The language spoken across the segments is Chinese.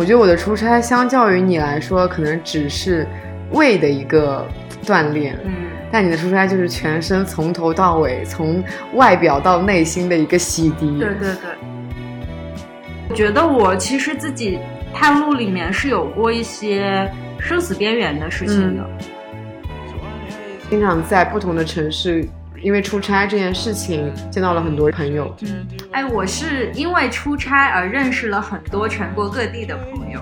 我觉得我的出差相较于你来说，可能只是胃的一个锻炼，嗯，但你的出差就是全身从头到尾，从外表到内心的一个洗涤。对对对。我觉得我其实自己探路里面是有过一些生死边缘的事情的。经常在不同的城市，因为出差这件事情见到了很多朋友。嗯，哎，我是因为出差而认识了很多全国各地的朋友。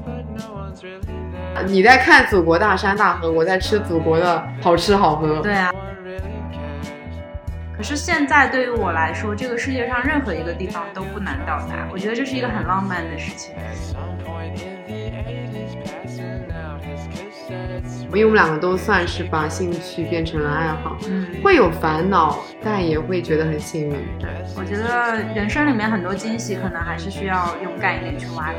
你在看祖国大山大河，我在吃祖国的好吃好喝。对啊。可是现在对于我来说，这个世界上任何一个地方都不难到达。我觉得这是一个很浪漫的事情。因为我们两个都算是把兴趣变成了爱好，嗯，会有烦恼，但也会觉得很幸运。对，我觉得人生里面很多惊喜，可能还是需要勇敢一点去挖掘。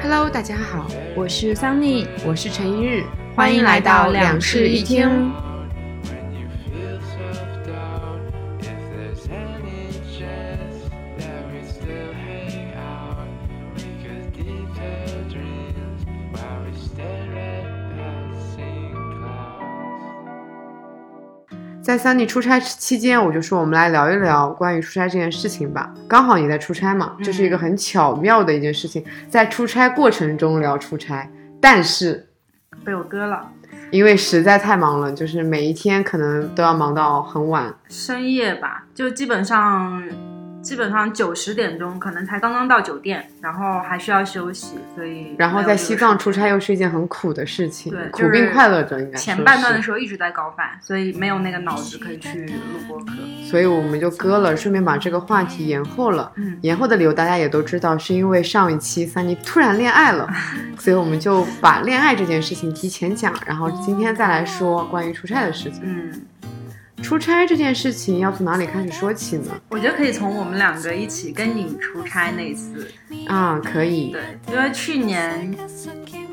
Hello，大家好，我是桑尼，我是陈一日，欢迎来到两室一厅。在三弟出差期间，我就说我们来聊一聊关于出差这件事情吧。刚好你在出差嘛，这是一个很巧妙的一件事情，在出差过程中聊出差，但是被我割了，因为实在太忙了，就是每一天可能都要忙到很晚，深夜吧，就基本上。基本上九十点钟，可能才刚刚到酒店，然后还需要休息，所以然后在西藏出差又是一件很苦的事情，对，苦并快乐着，应该前半段的时候一直在搞反，所以没有那个脑子可以去录播课，所以我们就割了，顺便把这个话题延后了。嗯，延后的理由大家也都知道，是因为上一期三妮突然恋爱了，所以我们就把恋爱这件事情提前讲，然后今天再来说关于出差的事情。嗯。出差这件事情要从哪里开始说起呢？我觉得可以从我们两个一起跟你出差那次啊，可以。对，因为去年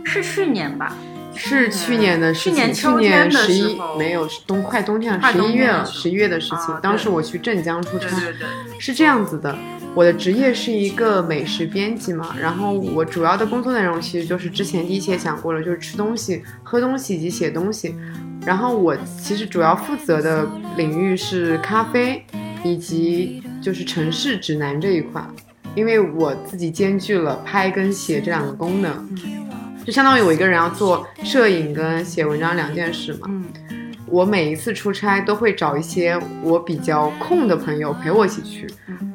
是去年吧，是去年的事情。去年秋天十一没有冬快冬天了，十一月了，十一月的事情。当时我去镇江出差，是这样子的。我的职业是一个美食编辑嘛，然后我主要的工作内容其实就是之前第一期也讲过了，就是吃东西、喝东西以及写东西。然后我其实主要负责的领域是咖啡，以及就是城市指南这一块，因为我自己兼具了拍跟写这两个功能，就相当于我一个人要做摄影跟写文章两件事嘛。我每一次出差都会找一些我比较空的朋友陪我一起去。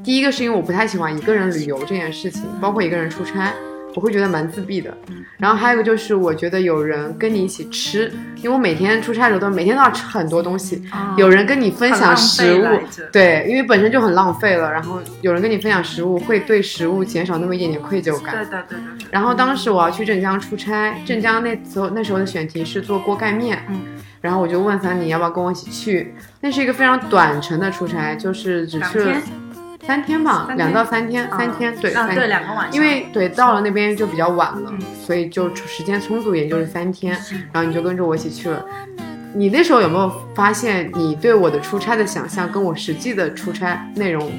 第一个是因为我不太喜欢一个人旅游这件事情，包括一个人出差。我会觉得蛮自闭的，然后还有一个就是，我觉得有人跟你一起吃，因为我每天出差的时候都每天都要吃很多东西，有人跟你分享食物，对，因为本身就很浪费了，然后有人跟你分享食物，会对食物减少那么一点点愧疚感。对对对对。然后当时我要去镇江出差，镇江那时候那时候的选题是做锅盖面，嗯，然后我就问三你要不要跟我一起去，那是一个非常短程的出差，就是只去了。三天吧，两到三天，三天对，对两个晚上，因为对到了那边就比较晚了，所以就时间充足，也就是三天。然后你就跟着我一起去了。你那时候有没有发现，你对我的出差的想象跟我实际的出差内容？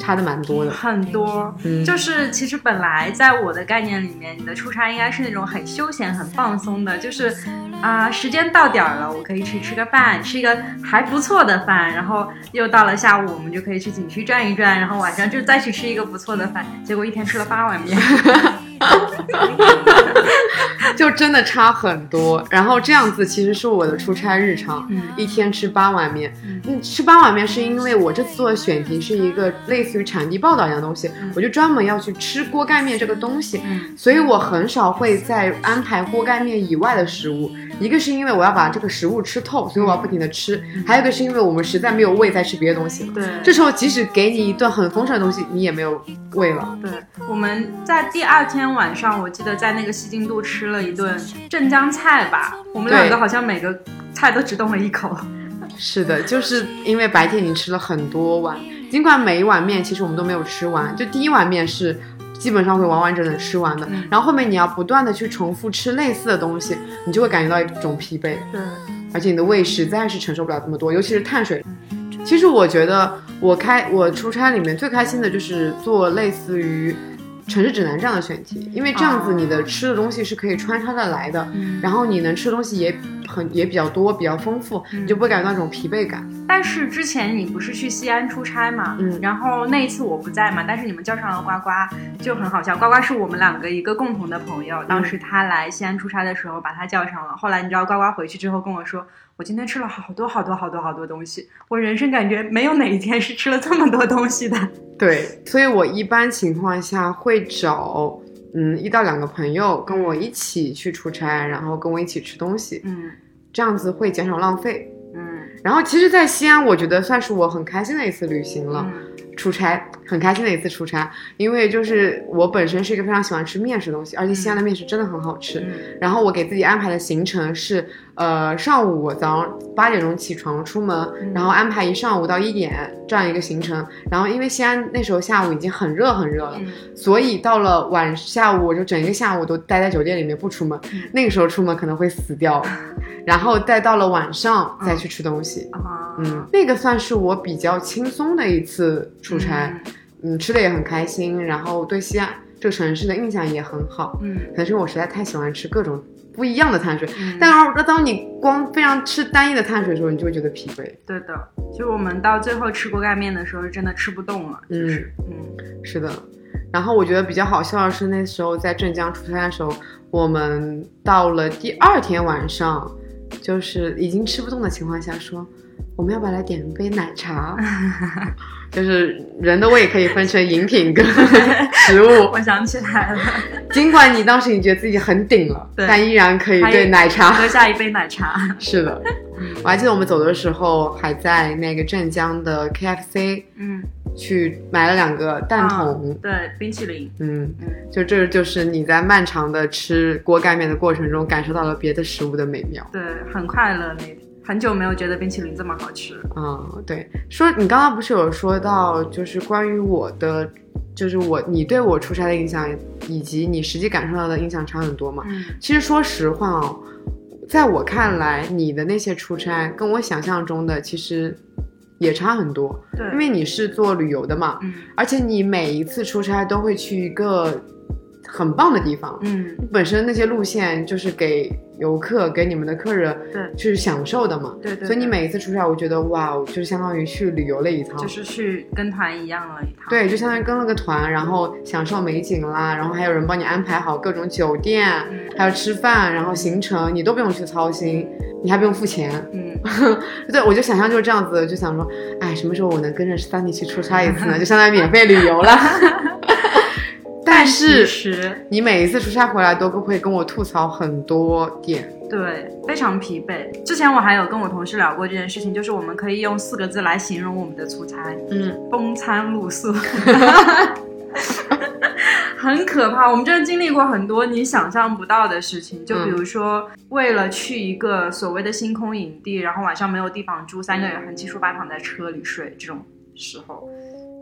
差的蛮多的，很多，嗯，就是其实本来在我的概念里面，你的出差应该是那种很休闲、很放松的，就是啊，时间到点儿了，我可以去吃个饭，吃一个还不错的饭，然后又到了下午，我们就可以去景区转一转，然后晚上就再去吃一个不错的饭，结果一天吃了八碗面。就真的差很多，然后这样子其实是我的出差日常，一天吃八碗面。嗯，吃八碗面是因为我这次做的选题是一个类似于产地报道一样东西，我就专门要去吃锅盖面这个东西，所以我很少会在安排锅盖面以外的食物。一个是因为我要把这个食物吃透，所以我要不停的吃；还有一个是因为我们实在没有胃再吃别的东西了。对，这时候即使给你一顿很丰盛的东西，你也没有胃了。对，我们在第二天晚上，我记得在那个西京都吃了一顿镇江菜吧，我们两个好像每个菜都只动了一口。是的，就是因为白天已经吃了很多碗，尽管每一碗面其实我们都没有吃完，就第一碗面是。基本上会完完整整吃完的，然后后面你要不断的去重复吃类似的东西，你就会感觉到一种疲惫。对，而且你的胃实在是承受不了这么多，尤其是碳水。其实我觉得我开我出差里面最开心的就是做类似于。城市指南这样的选题，因为这样子你的吃的东西是可以穿插的来的，然后你能吃的东西也很也比较多，比较丰富，你就不会感觉到那种疲惫感。但是之前你不是去西安出差嘛，嗯，然后那一次我不在嘛，但是你们叫上了呱呱，就很好笑。呱呱是我们两个一个共同的朋友，当时他来西安出差的时候把他叫上了。后来你知道呱呱回去之后跟我说。我今天吃了好多好多好多好多东西，我人生感觉没有哪一天是吃了这么多东西的。对，所以我一般情况下会找嗯一到两个朋友跟我一起去出差，然后跟我一起吃东西，嗯，这样子会减少浪费，嗯。然后其实，在西安，我觉得算是我很开心的一次旅行了。出差很开心的一次出差，因为就是我本身是一个非常喜欢吃面食东西，而且西安的面食真的很好吃。然后我给自己安排的行程是，呃，上午我早上八点钟起床出门，然后安排一上午到一点这样一个行程。然后因为西安那时候下午已经很热很热了，所以到了晚下午我就整一个下午都待在酒店里面不出门。那个时候出门可能会死掉，然后再到了晚上再去吃东西。嗯，那个算是我比较轻松的一次出差，嗯，吃的也很开心，然后对西安这个城市的印象也很好，嗯，可能是我实在太喜欢吃各种不一样的碳水，但是当你光非常吃单一的碳水的时候，你就会觉得疲惫。对的，就我们到最后吃锅盖面的时候，是真的吃不动了，嗯嗯，是的。然后我觉得比较好笑的是，那时候在镇江出差的时候，我们到了第二天晚上，就是已经吃不动的情况下说。我们要不要来点一杯奶茶？就是人的胃可以分成饮品跟 食物。我想起来了，尽管你当时你觉得自己很顶了，但依然可以对奶茶喝下一杯奶茶。是的，我还记得我们走的时候还在那个镇江的 KFC，嗯，去买了两个蛋筒，对，冰淇淋，嗯嗯，就这就是你在漫长的吃锅盖面的过程中感受到了别的食物的美妙，对，很快乐那。很久没有觉得冰淇淋这么好吃。嗯，对，说你刚刚不是有说到，就是关于我的，就是我你对我出差的印象，以及你实际感受到的印象差很多嘛？嗯，其实说实话哦，在我看来，你的那些出差跟我想象中的其实也差很多。对，因为你是做旅游的嘛，嗯，而且你每一次出差都会去一个很棒的地方，嗯，本身那些路线就是给。游客给你们的客人对。去享受的嘛，对对，所以你每一次出差，我觉得哇，就是相当于去旅游了一趟，就是去跟团一样了一趟，对，就相当于跟了个团，然后享受美景啦，然后还有人帮你安排好各种酒店，还有吃饭，然后行程你都不用去操心，你还不用付钱，嗯，对，我就想象就是这样子，就想说，哎，什么时候我能跟着 Stanley 去出差一次呢？就相当于免费旅游了。但是你每一次出差回来都会跟我吐槽很多点，对，非常疲惫。之前我还有跟我同事聊过这件事情，就是我们可以用四个字来形容我们的出差，嗯，风餐露宿，很可怕。我们真的经历过很多你想象不到的事情，就比如说为了去一个所谓的星空营地，然后晚上没有地方住，三个人横七竖八躺在车里睡，这种时候。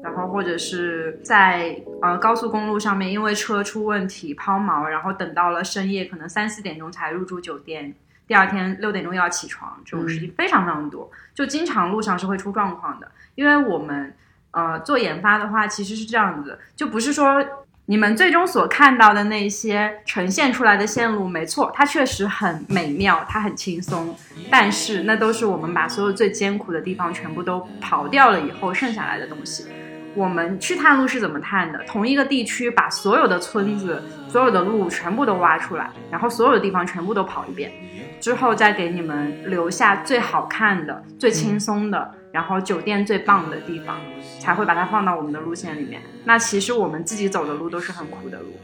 然后或者是在呃高速公路上面，因为车出问题抛锚，然后等到了深夜，可能三四点钟才入住酒店，第二天六点钟又要起床，这种事情非常非常多，就经常路上是会出状况的。因为我们呃做研发的话，其实是这样子，就不是说你们最终所看到的那些呈现出来的线路，没错，它确实很美妙，它很轻松，但是那都是我们把所有最艰苦的地方全部都刨掉了以后剩下来的东西。我们去探路是怎么探的？同一个地区把所有的村子、所有的路全部都挖出来，然后所有的地方全部都跑一遍，之后再给你们留下最好看的、最轻松的，然后酒店最棒的地方，才会把它放到我们的路线里面。那其实我们自己走的路都是很苦的路，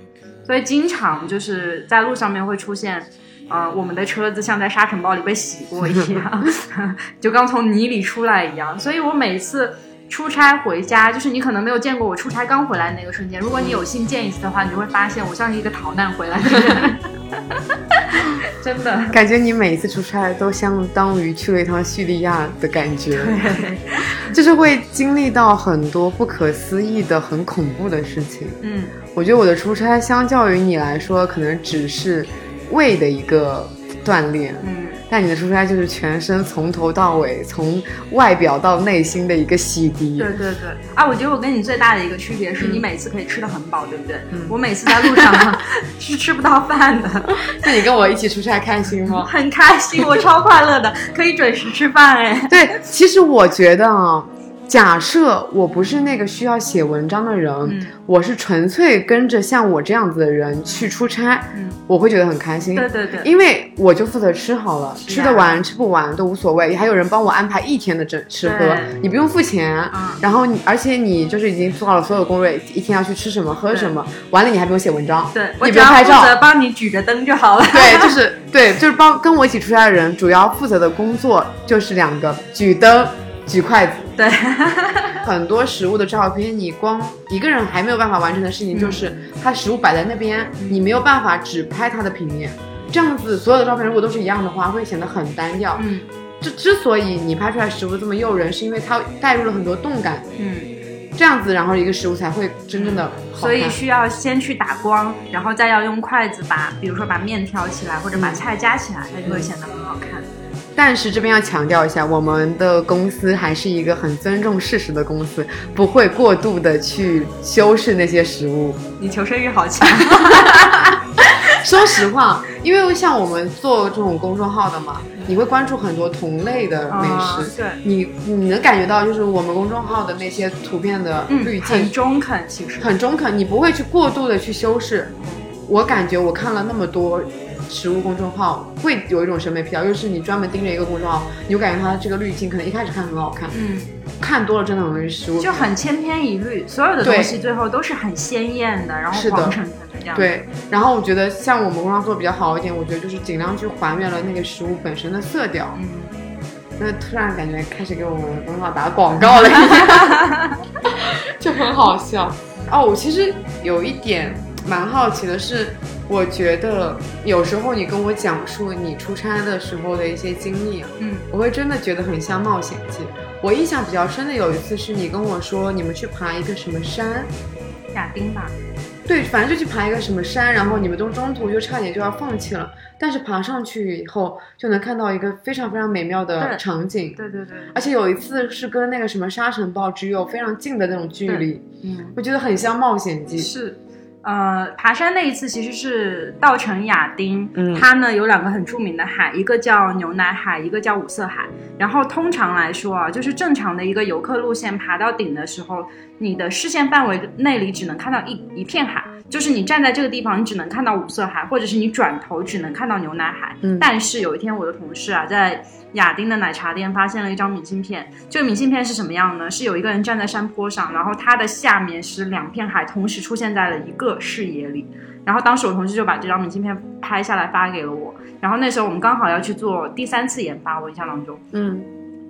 所以经常就是在路上面会出现，呃，我们的车子像在沙尘暴里被洗过一样，就刚从泥里出来一样。所以我每次。出差回家，就是你可能没有见过我出差刚回来那个瞬间。如果你有幸见一次的话，你就会发现我像是一个逃难回来的人。真的，感觉你每一次出差都相当于去了一趟叙利亚的感觉，就是会经历到很多不可思议的、很恐怖的事情。嗯，我觉得我的出差相较于你来说，可能只是胃的一个锻炼，嗯，但你的出差就是全身从头到尾，从外表到内心的一个洗涤。对对对，啊，我觉得我跟你最大的一个区别是你每次可以吃的很饱，对不对？嗯我每次在路上 是吃不到饭的，那你跟我一起出差开心吗？很开心，我超快乐的，可以准时吃饭哎。对，其实我觉得啊，假设我不是那个需要写文章的人，嗯。我是纯粹跟着像我这样子的人去出差，嗯。我会觉得很开心。对对对，因为我就负责吃好了，啊。吃得完吃不完都无所谓，还有人帮我安排一天的整吃喝，你不用付钱，嗯。然后你而且你就是已经做好了所有攻略，一天要去吃什么喝什么，完了你还不用写文章，对我你只要负不用拍照，责帮你举着灯就好了。对，就是对，就是帮跟我一起出差的人，主要负责的工作就是两个：举灯、举筷子。对，很多食物的照片，你光一个人还没有办法完成的事情，就是它食物摆在那边，你没有办法只拍它的平面。这样子，所有的照片如果都是一样的话，会显得很单调。嗯之之所以你拍出来食物这么诱人，是因为它带入了很多动感，嗯，这样子，然后一个食物才会真正的。所以需要先去打光，然后再要用筷子把，比如说把面挑起来，或者把菜夹起来，它就会显得很好看。但是这边要强调一下，我们的公司还是一个很尊重事实的公司，不会过度的去修饰那些食物。你求生欲好强。说实话，因为像我们做这种公众号的嘛，你会关注很多同类的美食，嗯对，你你能感觉到就是我们公众号的那些图片的嗯滤，镜很中肯，其实。很中肯，你不会去过度的去修饰。我感觉我看了那么多食物公众号，会有一种审美疲劳，又是你专门盯着一个公众号，你就感觉它这个滤镜可能一开始看很好看，嗯，看多了真的容易失误。就很千篇一律，所有的东西最后都是很鲜艳的，然后是的黄澄澄的这样。，对，然后我觉得像我们公众号做的比较好一点，我觉得就是尽量去还原了那个食物本身的色调。嗯，那突然感觉开始给我们公众号打广告了 就很好笑。哦，我其实有一点蛮好奇的是，我觉得有时候你跟我讲述你出差的时候的一些经历啊，嗯，我会真的觉得很像冒险记。我印象比较深的有一次是你跟我说你们去爬一个什么山，亚丁吧，对，反正就去爬一个什么山，然后你们都中途就差点就要放弃了，但是爬上去以后就能看到一个非常非常美妙的场景。对对对，而且有一次是跟那个什么沙尘暴只有非常近的那种距离，嗯，我觉得很像冒险记。是。呃，爬山那一次其实是稻城亚丁，嗯它呢有两个很著名的海，一个叫牛奶海，一个叫五色海。然后通常来说啊，就是正常的一个游客路线，爬到顶的时候，你的视线范围内里只能看到一一片海，就是你站在这个地方，你只能看到五色海，或者是你转头只能看到牛奶海。嗯但是有一天，我的同事啊，在亚丁的奶茶店发现了一张明信片。这个明信片是什么样呢？是有一个人站在山坡上，然后他的下面是两片海，同时出现在了一个视野里。然后当时我同事就把这张明信片拍下来发给了我。然后那时候我们刚好要去做第三次研发，我印象当中，嗯，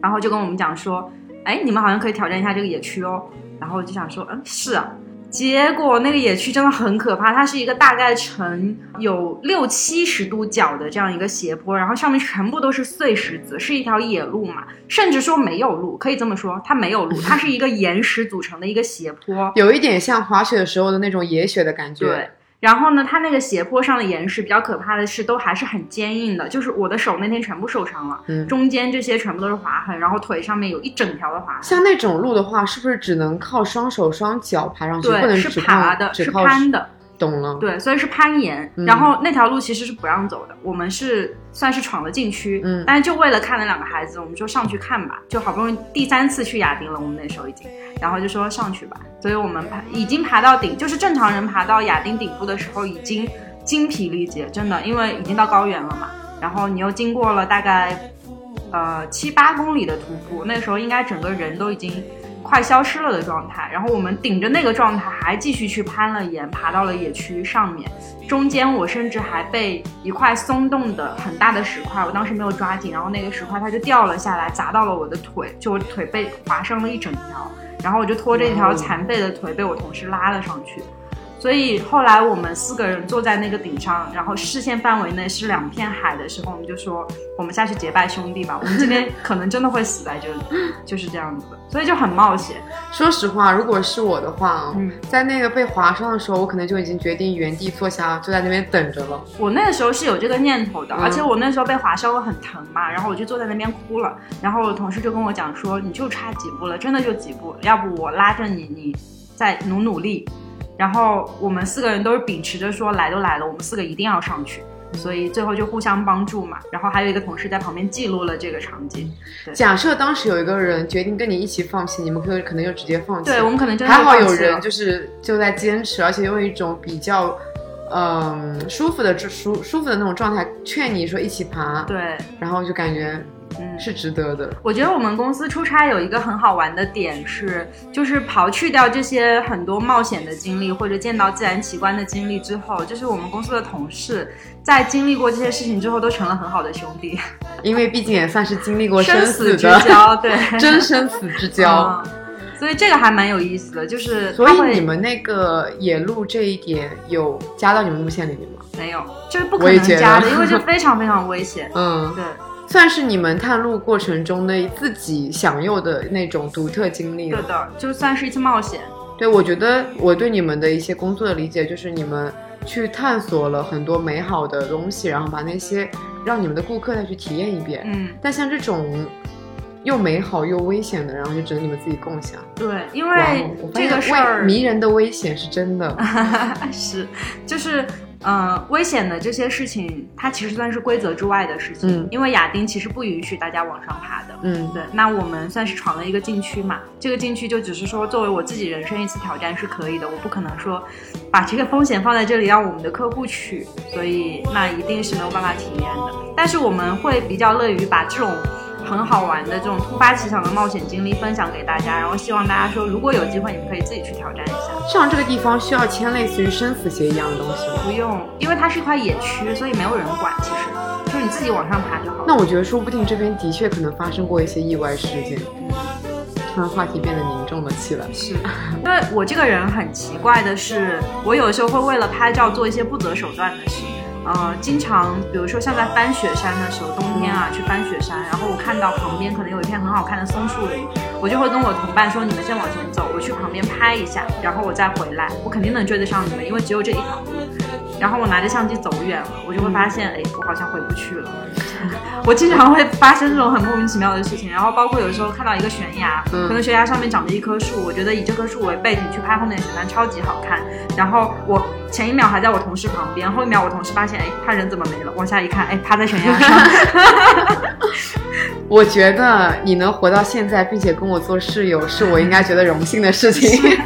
然后就跟我们讲说，哎，你们好像可以挑战一下这个野区哦。然后我就想说，嗯，是啊。结果那个野区真的很可怕，它是一个大概呈有六七十度角的这样一个斜坡，然后上面全部都是碎石子，是一条野路嘛，甚至说没有路，可以这么说，它没有路，它是一个岩石组成的一个斜坡。有一点像滑雪的时候的那种野雪的感觉。对，然后呢，它那个斜坡上的岩石比较可怕的是，都还是很坚硬的，就是我的手那天全部受伤了，嗯中间这些全部都是划痕，然后腿上面有一整条的划痕。像那种路的话，是不是只能靠双手双脚爬上去，不对，能只是爬的，是攀的，懂了。对，所以是攀岩。嗯然后那条路其实是不让走的，我们是算是闯了禁区，嗯。但是就为了看那两个孩子，我们就上去看吧，就好不容易第三次去亚丁了，我们那时候已经，然后就说上去吧，所以我们爬已经爬到顶，就是正常人爬到亚丁顶部的时候已经精疲力竭，真的，因为已经到高原了嘛，然后你又经过了大概呃七八公里的徒步，那时候应该整个人都已经快消失了的状态。然后我们顶着那个状态还继续去攀了岩，爬到了野区上面。中间我甚至还被一块松动的很大的石块，我当时没有抓紧，然后那个石块它就掉了下来，砸到了我的腿，就我腿被划伤了一整条。然后我就拖着一条残废的腿被我同事拉了上去。所以后来我们四个人坐在那个顶上，然后视线范围内是两片海的时候，我们就说我们下去结拜兄弟吧。我们今天可能真的会死在这里，就是这样子的，所以就很冒险。说实话，如果是我的话，在那个被划伤的时候，我可能就已经决定原地坐下，就在那边等着了。我那个时候是有这个念头的，而且我那时候被划伤我很疼嘛，然后我就坐在那边哭了。然后我同事就跟我讲说，你就差几步了，真的就几步，要不我拉着你，你再努努力。然后我们四个人都是秉持着说来都来了，我们四个一定要上去，所以最后就互相帮助嘛。然后还有一个同事在旁边记录了这个场景。假设当时有一个人决定跟你一起放弃，你们可可能就直接放弃。对我们可能真的还好有人就是就在坚持，而且用一种比较嗯舒服的舒舒服的那种状态劝你说一起爬。对，然后就感觉。嗯，是值得的。我觉得我们公司出差有一个很好玩的点是，就是刨去掉这些很多冒险的经历或者见到自然奇观的经历之后，就是我们公司的同事在经历过这些事情之后都成了很好的兄弟。因为毕竟也算是经历过生死之交，对，真生死之交。所以这个还蛮有意思的，就是所以你们那个野路这一点有加到你们路线里面吗？没有，就是不可能加的，因为这非常非常危险。嗯，对。算是你们探路过程中的自己享有的那种独特经历了。对的，就算是一次冒险。对，我觉得我对你们的一些工作的理解就是你们去探索了很多美好的东西，然后把那些让你们的顾客再去体验一遍。嗯。但像这种又美好又危险的，然后就只能你们自己共享。对，因为这个事儿迷人的危险是真的。是，就是。嗯，危险的这些事情，它其实算是规则之外的事情。嗯，因为亚丁其实不允许大家往上爬的。嗯，对。那我们算是闯了一个禁区嘛？这个禁区就只是说，作为我自己人生一次挑战是可以的。我不可能说，把这个风险放在这里让我们的客户去，所以那一定是没有办法体验的。但是我们会比较乐于把这种。很好玩的这种突发奇想的冒险经历分享给大家，然后希望大家说，如果有机会，你们可以自己去挑战一下。像这个地方需要签类似于生死协议一样的东西吗？不用，因为它是一块野区，所以没有人管。其实，就是你自己往上爬就好。那我觉得说不定这边的确可能发生过一些意外事件。突然话题变得凝重了起来。是，因为我这个人很奇怪的是，我有时候会为了拍照做一些不择手段的事。呃，经常比如说像在翻雪山的时候，冬天啊去翻雪山，然后我看到旁边可能有一片很好看的松树林，我就会跟我同伴说：“你们先往前走，我去旁边拍一下，然后我再回来，我肯定能追得上你们，因为只有这一条路。”然后我拿着相机走远了，我就会发现，哎，我好像回不去了。我经常会发生这种很莫名其妙的事情，然后包括有时候看到一个悬崖，可能悬崖上面长着一棵树，我觉得以这棵树为背景去拍后面的雪山超级好看。然后我前一秒还在我同事旁边，后一秒我同事发现，哎，他人怎么没了？往下一看，哎，趴在悬崖上。我觉得你能活到现在，并且跟我做室友，是我应该觉得荣幸的事情。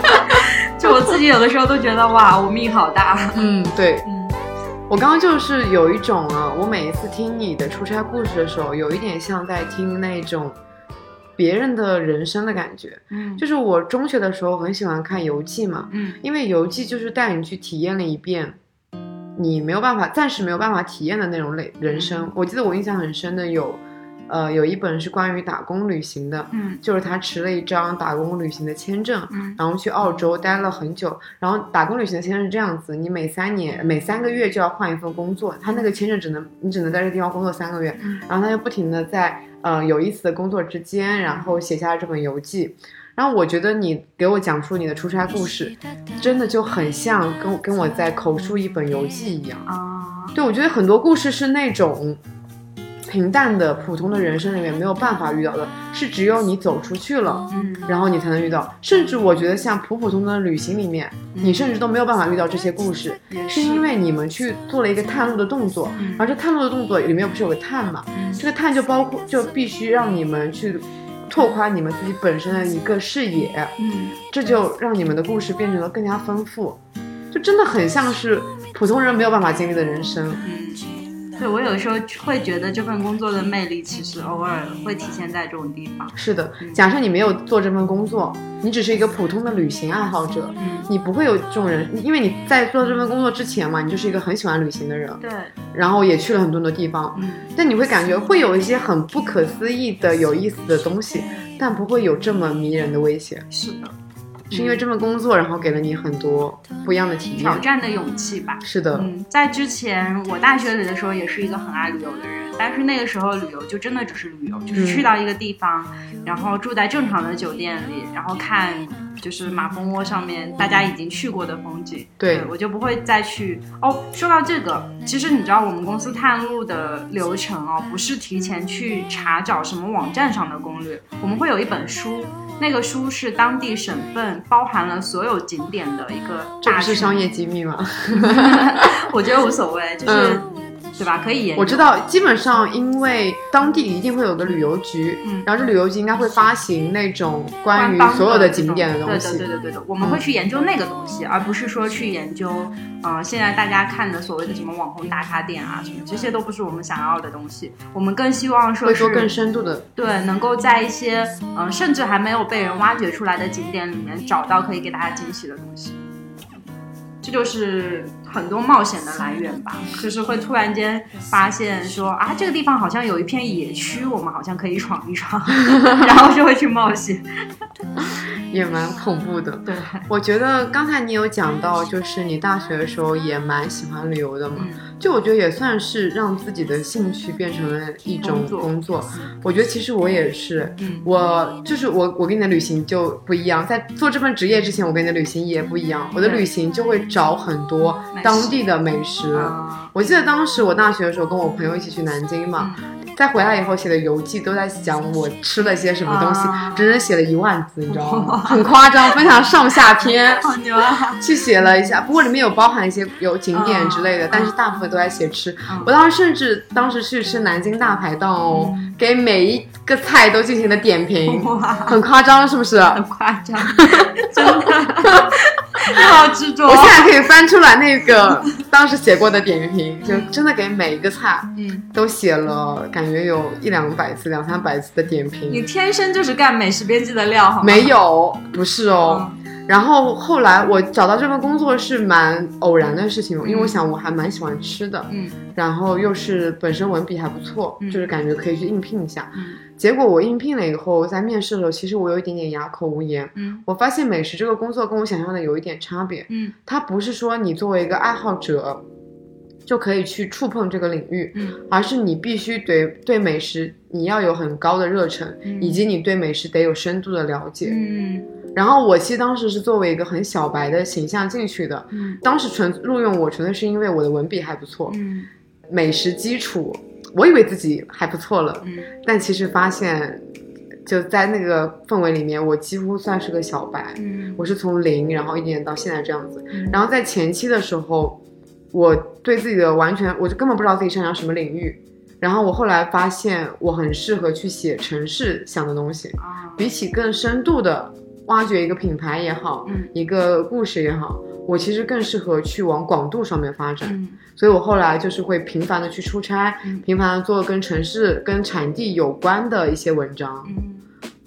就我自己有的时候都觉得，哇，我命好大。嗯，对。我刚刚就是有一种啊，我每一次听你的出差故事的时候，有一点像在听那种别人的人生的感觉。嗯，就是我中学的时候很喜欢看游记嘛。嗯，因为游记就是带你去体验了一遍你没有办法暂时没有办法体验的那种类人生。我记得我印象很深的有。呃，有一本是关于打工旅行的，嗯，就是他持了一张打工旅行的签证，嗯，然后去澳洲待了很久，然后打工旅行的签证是这样子，你每三年每三个月就要换一份工作，他那个签证只能你只能在这个地方工作三个月，然后他就不停的在呃有意思的工作之间，然后写下了这本游记，然后我觉得你给我讲述你的出差故事，真的就很像跟跟我在口述一本游记一样啊，对，我觉得很多故事是那种。平淡的普通的人生里面没有办法遇到的，是只有你走出去了，嗯，然后你才能遇到。甚至我觉得像普普通通的旅行里面，你甚至都没有办法遇到这些故事，是因为你们去做了一个探路的动作，而这探路的动作里面不是有个探嘛？这个探就包括就必须让你们去拓宽你们自己本身的一个视野，嗯，这就让你们的故事变成了更加丰富，就真的很像是普通人没有办法经历的人生。对，我有时候会觉得这份工作的魅力，其实偶尔会体现在这种地方。是的，假设你没有做这份工作，你只是一个普通的旅行爱好者，嗯，你不会有这种人，因为你在做这份工作之前嘛，你就是一个很喜欢旅行的人，对，然后也去了很多的地方，嗯，但你会感觉会有一些很不可思议的有意思的东西，但不会有这么迷人的危险。是的。是因为这份工作，然后给了你很多不一样的体验、挑战的勇气吧。是的，嗯，在之前我大学里的时候，也是一个很爱旅游的人。但是那个时候旅游就真的只是旅游，就是去到一个地方，然后住在正常的酒店里，然后看就是马蜂窝上面大家已经去过的风景。对我就不会再去哦。说到这个，其实你知道我们公司探路的流程哦，不是提前去查找什么网站上的攻略，我们会有一本书，那个书是当地省份包含了所有景点的一个。这是商业机密吗？我觉得无所谓，就是。对吧？可以。我知道，基本上因为当地一定会有个旅游局，嗯，然后这旅游局应该会发行那种关于所有的景点的东西。对的，对的，对的。我们会去研究那个东西，而不是说去研究，呃，现在大家看的所谓的什么网红打卡点啊什么，这些都不是我们想要的东西。我们更希望说，会做更深度的，对，能够在一些，嗯，甚至还没有被人挖掘出来的景点里面找到可以给大家惊喜的东西。这就是很多冒险的来源吧，就是会突然间发现说啊，这个地方好像有一片野区，我们好像可以闯一闯，然后就会去冒险。也蛮恐怖的。对，我觉得刚才你有讲到，就是你大学的时候也蛮喜欢旅游的嘛。就我觉得也算是让自己的兴趣变成了一种工作。我觉得其实我也是，我就是我，我跟你的旅行就不一样。在做这份职业之前，我跟你的旅行也不一样。我的旅行就会找很多当地的美食。我记得当时我大学的时候，跟我朋友一起去南京嘛。再回来以后写的游记都在讲我吃了些什么东西，整整写了一万字，你知道吗？很夸张，分享上下篇，好牛啊去写了一下。不过里面有包含一些有景点之类的，但是大部分都在写吃。我当时甚至当时去吃南京大排档哦，给每一个菜都进行了点评，很夸张，是不是？很夸张，真的。好执着！我现在可以翻出来那个 当时写过的点评，就真的给每一个菜，嗯，都写了，感觉有一两百字、两三百字的点评。你天生就是干美食编辑的料，好吗？没有，不是哦。然后后来我找到这份工作是蛮偶然的事情，因为我想我还蛮喜欢吃的，嗯，然后又是本身文笔还不错，就是感觉可以去应聘一下。结果我应聘了以后，在面试的时候，其实我有一点点哑口无言。嗯，我发现美食这个工作跟我想象的有一点差别。嗯，它不是说你作为一个爱好者就可以去触碰这个领域，嗯，而是你必须对对美食你要有很高的热忱，以及你对美食得有深度的了解。嗯。然后我其实当时是作为一个很小白的形象进去的，嗯，当时纯录用我纯粹是因为我的文笔还不错，嗯，美食基础，我以为自己还不错了，嗯，但其实发现就在那个氛围里面，我几乎算是个小白，嗯，我是从零然后一点到现在这样子，然后在前期的时候，我对自己的完全我就根本不知道自己擅长什么领域，然后我后来发现我很适合去写城市想的东西，比起更深度的。挖掘一个品牌也好，一个故事也好，我其实更适合去往广度上面发展，所以我后来就是会频繁的去出差，频繁的做跟城市、跟产地有关的一些文章，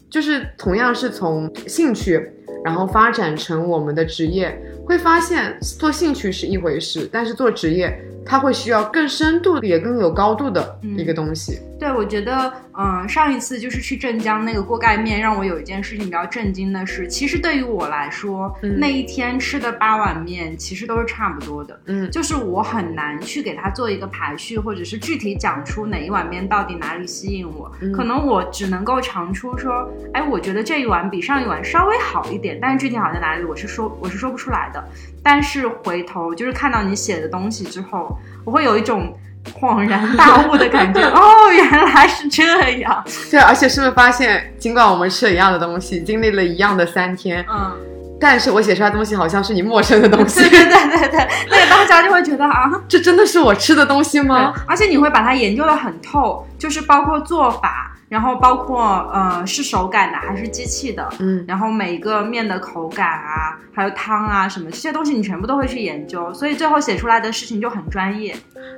就是同样是从兴趣，然后发展成我们的职业，会发现做兴趣是一回事，但是做职业。它会需要更深度也更有高度的一个东西。对，我觉得，嗯，上一次就是去镇江那个锅盖面，让我有一件事情比较震惊的是，其实对于我来说，那一天吃的八碗面其实都是差不多的。嗯，就是我很难去给它做一个排序，或者是具体讲出哪一碗面到底哪里吸引我。可能我只能够尝出说，哎，我觉得这一碗比上一碗稍微好一点，但是具体好在哪里，我是说我是说不出来的。但是回头就是看到你写的东西之后，我会有一种恍然大悟的感觉。哦，原来是这样。对，而且是不是发现，尽管我们吃了一样的东西，经历了一样的三天，嗯，但是我写出来东西好像是你陌生的东西。对对对对，那个当下就会觉得啊，这真的是我吃的东西吗？而且你会把它研究的很透，就是包括做法。然后包括呃是手擀的还是机器的，嗯，然后每一个面的口感啊，还有汤啊什么这些东西你全部都会去研究，所以最后写出来的事情就很专业。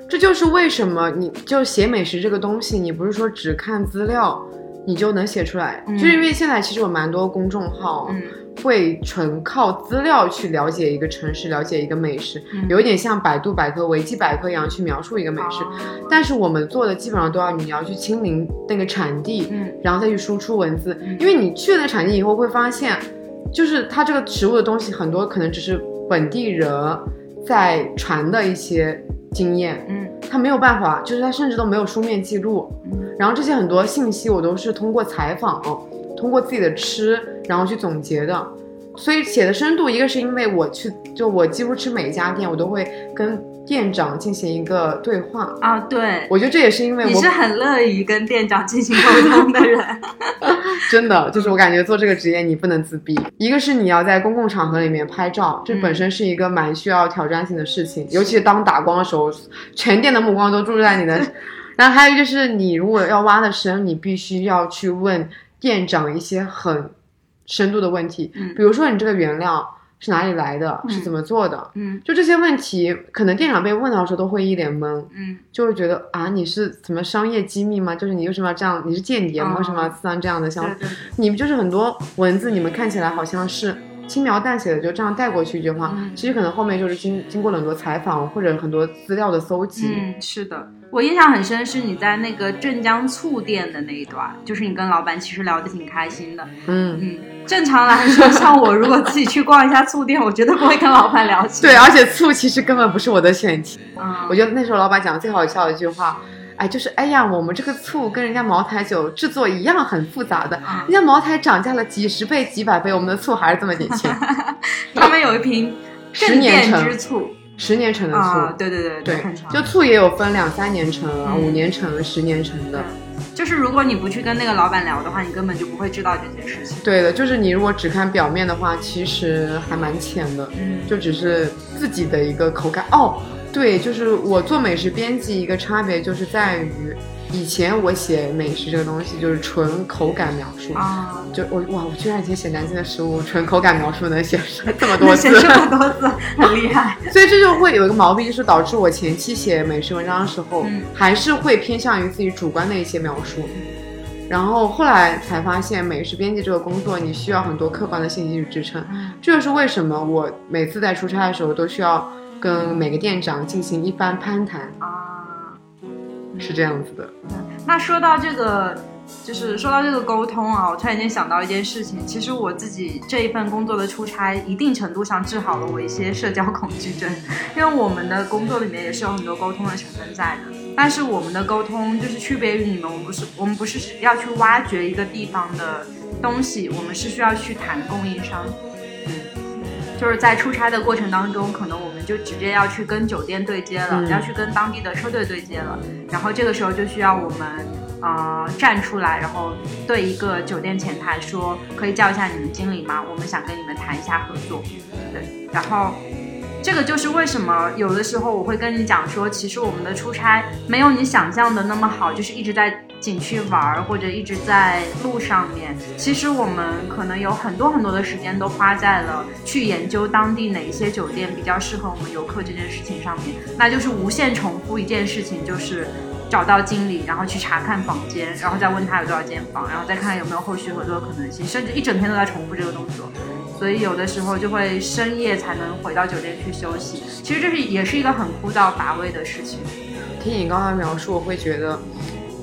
这就是为什么你就写美食这个东西，你不是说只看资料你就能写出来，就是因为现在其实有蛮多公众号。会纯靠资料去了解一个城市，了解一个美食，有一点像百度百科、维基百科一样去描述一个美食。但是我们做的基本上都要你要去亲临那个产地，嗯，然后再去输出文字。因为你去了产地以后会发现，就是它这个食物的东西很多可能只是本地人在传的一些经验，嗯他没有办法，就是他甚至都没有书面记录。嗯然后这些很多信息我都是通过采访，通过自己的吃，然后去总结的。所以写的深度，一个是因为我去，就我几乎吃每一家店，我都会跟店长进行一个对话。啊，对，我觉得这也是因为我你是很乐于跟店长进行沟通的人。真的就是我感觉做这个职业你不能自闭，一个是你要在公共场合里面拍照，这本身是一个蛮需要挑战性的事情，尤其是当打光的时候，全店的目光都注视在你的。然后还有就是你如果要挖的深，你必须要去问店长一些很深度的问题，嗯比如说你这个原料是哪里来的，嗯是怎么做的，嗯就这些问题，可能店长被问到的时候都会一脸懵。嗯就会觉得啊，你是什么商业机密吗？就是你为什么要这样？你是间谍吗？哦为什么要刺上这样的想法？对对，你们就是很多文字，你们看起来好像是轻描淡写的就这样带过去一句话，嗯其实可能后面就是经经过了很多采访或者很多资料的搜集。嗯，是的，我印象很深，是你在那个镇江醋店的那一段，就是你跟老板其实聊得挺开心的。嗯，嗯，正常来说，像我如果自己去逛一下醋店，我绝对不会跟老板聊起。对，而且醋其实根本不是我的选题。嗯，我觉得那时候老板讲的最好笑的一句话。哎，就是哎呀，我们这个醋跟人家茅台酒制作一样很复杂的，嗯人家茅台涨价了几十倍、几百倍，我们的醋还是这么点钱，他们有一瓶十镇店年陈之醋十年陈的醋。啊，对对对对就醋也有分两三年陈啊、嗯五年陈、十年陈的。就是如果你不去跟那个老板聊的话，你根本就不会知道这件事情。对的，就是你如果只看表面的话，其实还蛮浅的，嗯就只是自己的一个口感。哦，对，就是我做美食编辑一个差别就是在于，以前我写美食这个东西就是纯口感描述。啊，就我哇，我居然以前写南京的食物，纯口感描述能写出这么多字写，这么多字，很厉害。所以这就会有一个毛病，就是导致我前期写美食文章的时候，嗯还是会偏向于自己主观的一些描述。然后后来才发现，美食编辑这个工作，你需要很多客观的信息去支撑。嗯这就是为什么我每次在出差的时候，都需要跟每个店长进行一番攀谈，啊，是这样子的。那说到这个，就是说到这个沟通啊，我突然间想到一件事情。其实我自己这一份工作的出差，一定程度上治好了我一些社交恐惧症，因为我们的工作里面也是有很多沟通的成分在的。但是我们的沟通就是区别于你们，我们不是我们不是要去挖掘一个地方的东西，我们是需要去谈供应商。嗯就是在出差的过程当中，可能我们就直接要去跟酒店对接了，嗯要去跟当地的车队对接了，然后这个时候就需要我们呃站出来，然后对一个酒店前台说，可以叫一下你们经理吗？我们想跟你们谈一下合作。对，然后这个就是为什么有的时候我会跟你讲说，其实我们的出差没有你想象的那么好，就是一直在景区玩儿或者一直在路上面。其实我们可能有很多很多的时间都花在了去研究当地哪一些酒店比较适合我们游客这件事情上面，那就是无限重复一件事情，就是。找到经理，然后去查看房间，然后再问他有多少间房，然后再看看有没有后续合作的可能性，甚至一整天都在重复这个动作。所以有的时候就会深夜才能回到酒店去休息。其实这是也是一个很枯燥乏味的事情。听你刚才描述，我会觉得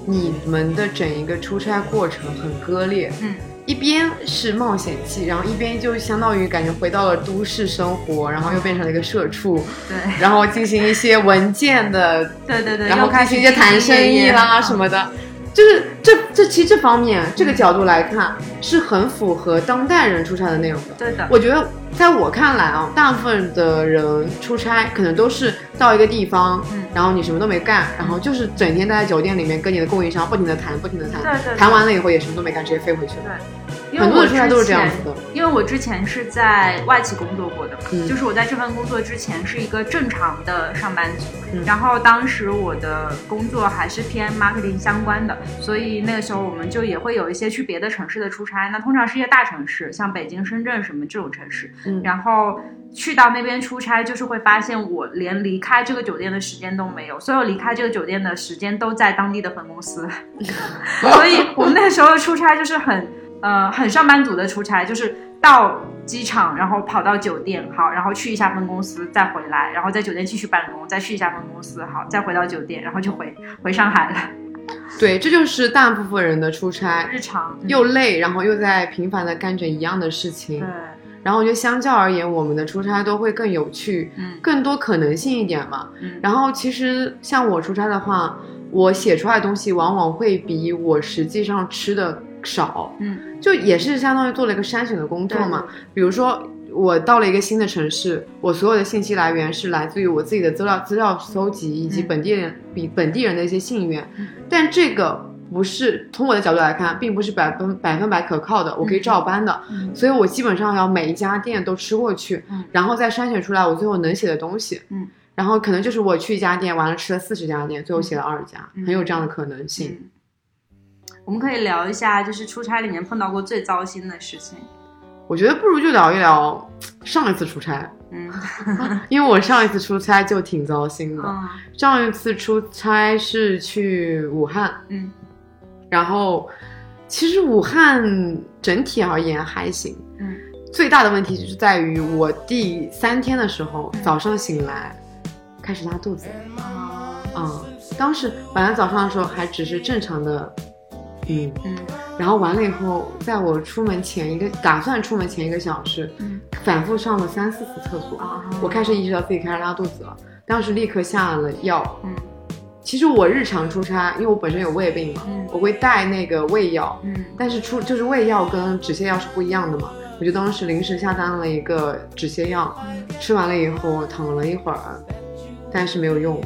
你们的整一个出差过程很割裂。嗯，一边是冒险记，然后一边就相当于感觉回到了都市生活，然后又变成了一个社畜，对然后进行一些文件的，对对对，然后开始一些谈生意啦什么的。的。就是这这其实这方面这个角度来看是很符合当代人出差的内容的。对的，我觉得在我看来啊，大部分的人出差可能都是到一个地方，嗯然后你什么都没干，然后就是整天待在酒店里面跟你的供应商不停的谈，不停的谈，对对对谈完了以后也什么都没干，直接飞回去了。对，很多的出差都是这样的。因为我之前是在外企工作过的嘛，嗯就是我在这份工作之前是一个正常的上班族，嗯然后当时我的工作还是偏 marketing 相关的，所以那个时候我们就也会有一些去别的城市的出差，那通常是一些大城市，像北京、深圳什么这种城市，嗯然后。去到那边出差，就是会发现我连离开这个酒店的时间都没有，所有离开这个酒店的时间都在当地的分公司，所以我们那时候出差就是很呃很上班族的出差，就是到机场，然后跑到酒店，好，然后去一下分公司，再回来，然后在酒店继续办公，再去一下分公司，好，再回到酒店，然后就回回上海了。对，这就是大部分人的出差，日常嗯 又累，然后又在频繁的干着一样的事情对。然后我觉得相较而言，我们的出差都会更有趣，嗯更多可能性一点嘛。嗯然后其实像我出差的话，我写出来的东西往往会比我实际上吃的少，嗯就也是相当于做了一个筛选的工作嘛。比如说我到了一个新的城市，我所有的信息来源是来自于我自己的资料资料搜集以及嗯本地人比本地人的一些信源，嗯但这个。不是从我的角度来看，并不是百分百分百可靠的，我可以照搬的，嗯所以我基本上要每一家店都吃过去，嗯然后再筛选出来我最后能写的东西。嗯，然后可能就是我去一家店，完了吃了四十家店，最后写了二十家，嗯很有这样的可能性。嗯，我们可以聊一下，就是出差里面碰到过最糟心的事情。我觉得不如就聊一聊上一次出差，嗯 因为我上一次出差就挺糟心的。嗯上一次出差是去武汉，嗯然后其实武汉整体而言还行，嗯最大的问题就是在于我第三天的时候早上醒来开始拉肚子。啊啊、当时本来早上的时候还只是正常的，嗯，嗯然后完了以后，在我出门前一个打算出门前一个小时，嗯。反复上了三四次厕所，啊，我开始意识到自己开始拉肚子了，当时立刻下了药。嗯。其实我日常出差，因为我本身有胃病嘛，嗯。我会带那个胃药，嗯。但是出就是胃药跟止泻药是不一样的嘛，我就当时临时下单了一个止泻药，吃完了以后躺了一会儿，但是没有用，